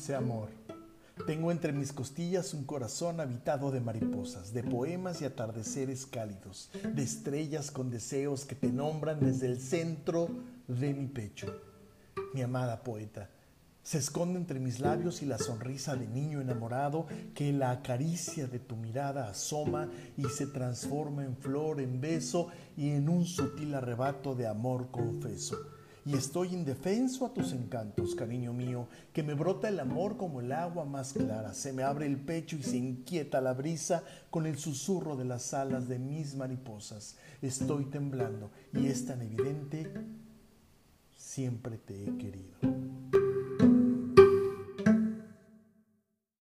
dulce amor. Tengo entre mis costillas un corazón habitado de mariposas, de poemas y atardeceres cálidos, de estrellas con deseos que te nombran desde el centro de mi pecho. Mi amada poeta, se esconde entre mis labios y la sonrisa de niño enamorado que la caricia de tu mirada asoma y se transforma en flor, en beso y en un sutil arrebato de amor confeso y estoy indefenso a tus encantos, cariño mío, que me brota el amor como el agua más clara, se me abre el pecho y se inquieta la brisa con el susurro de las alas de mis mariposas. Estoy temblando y es tan evidente, siempre te he querido.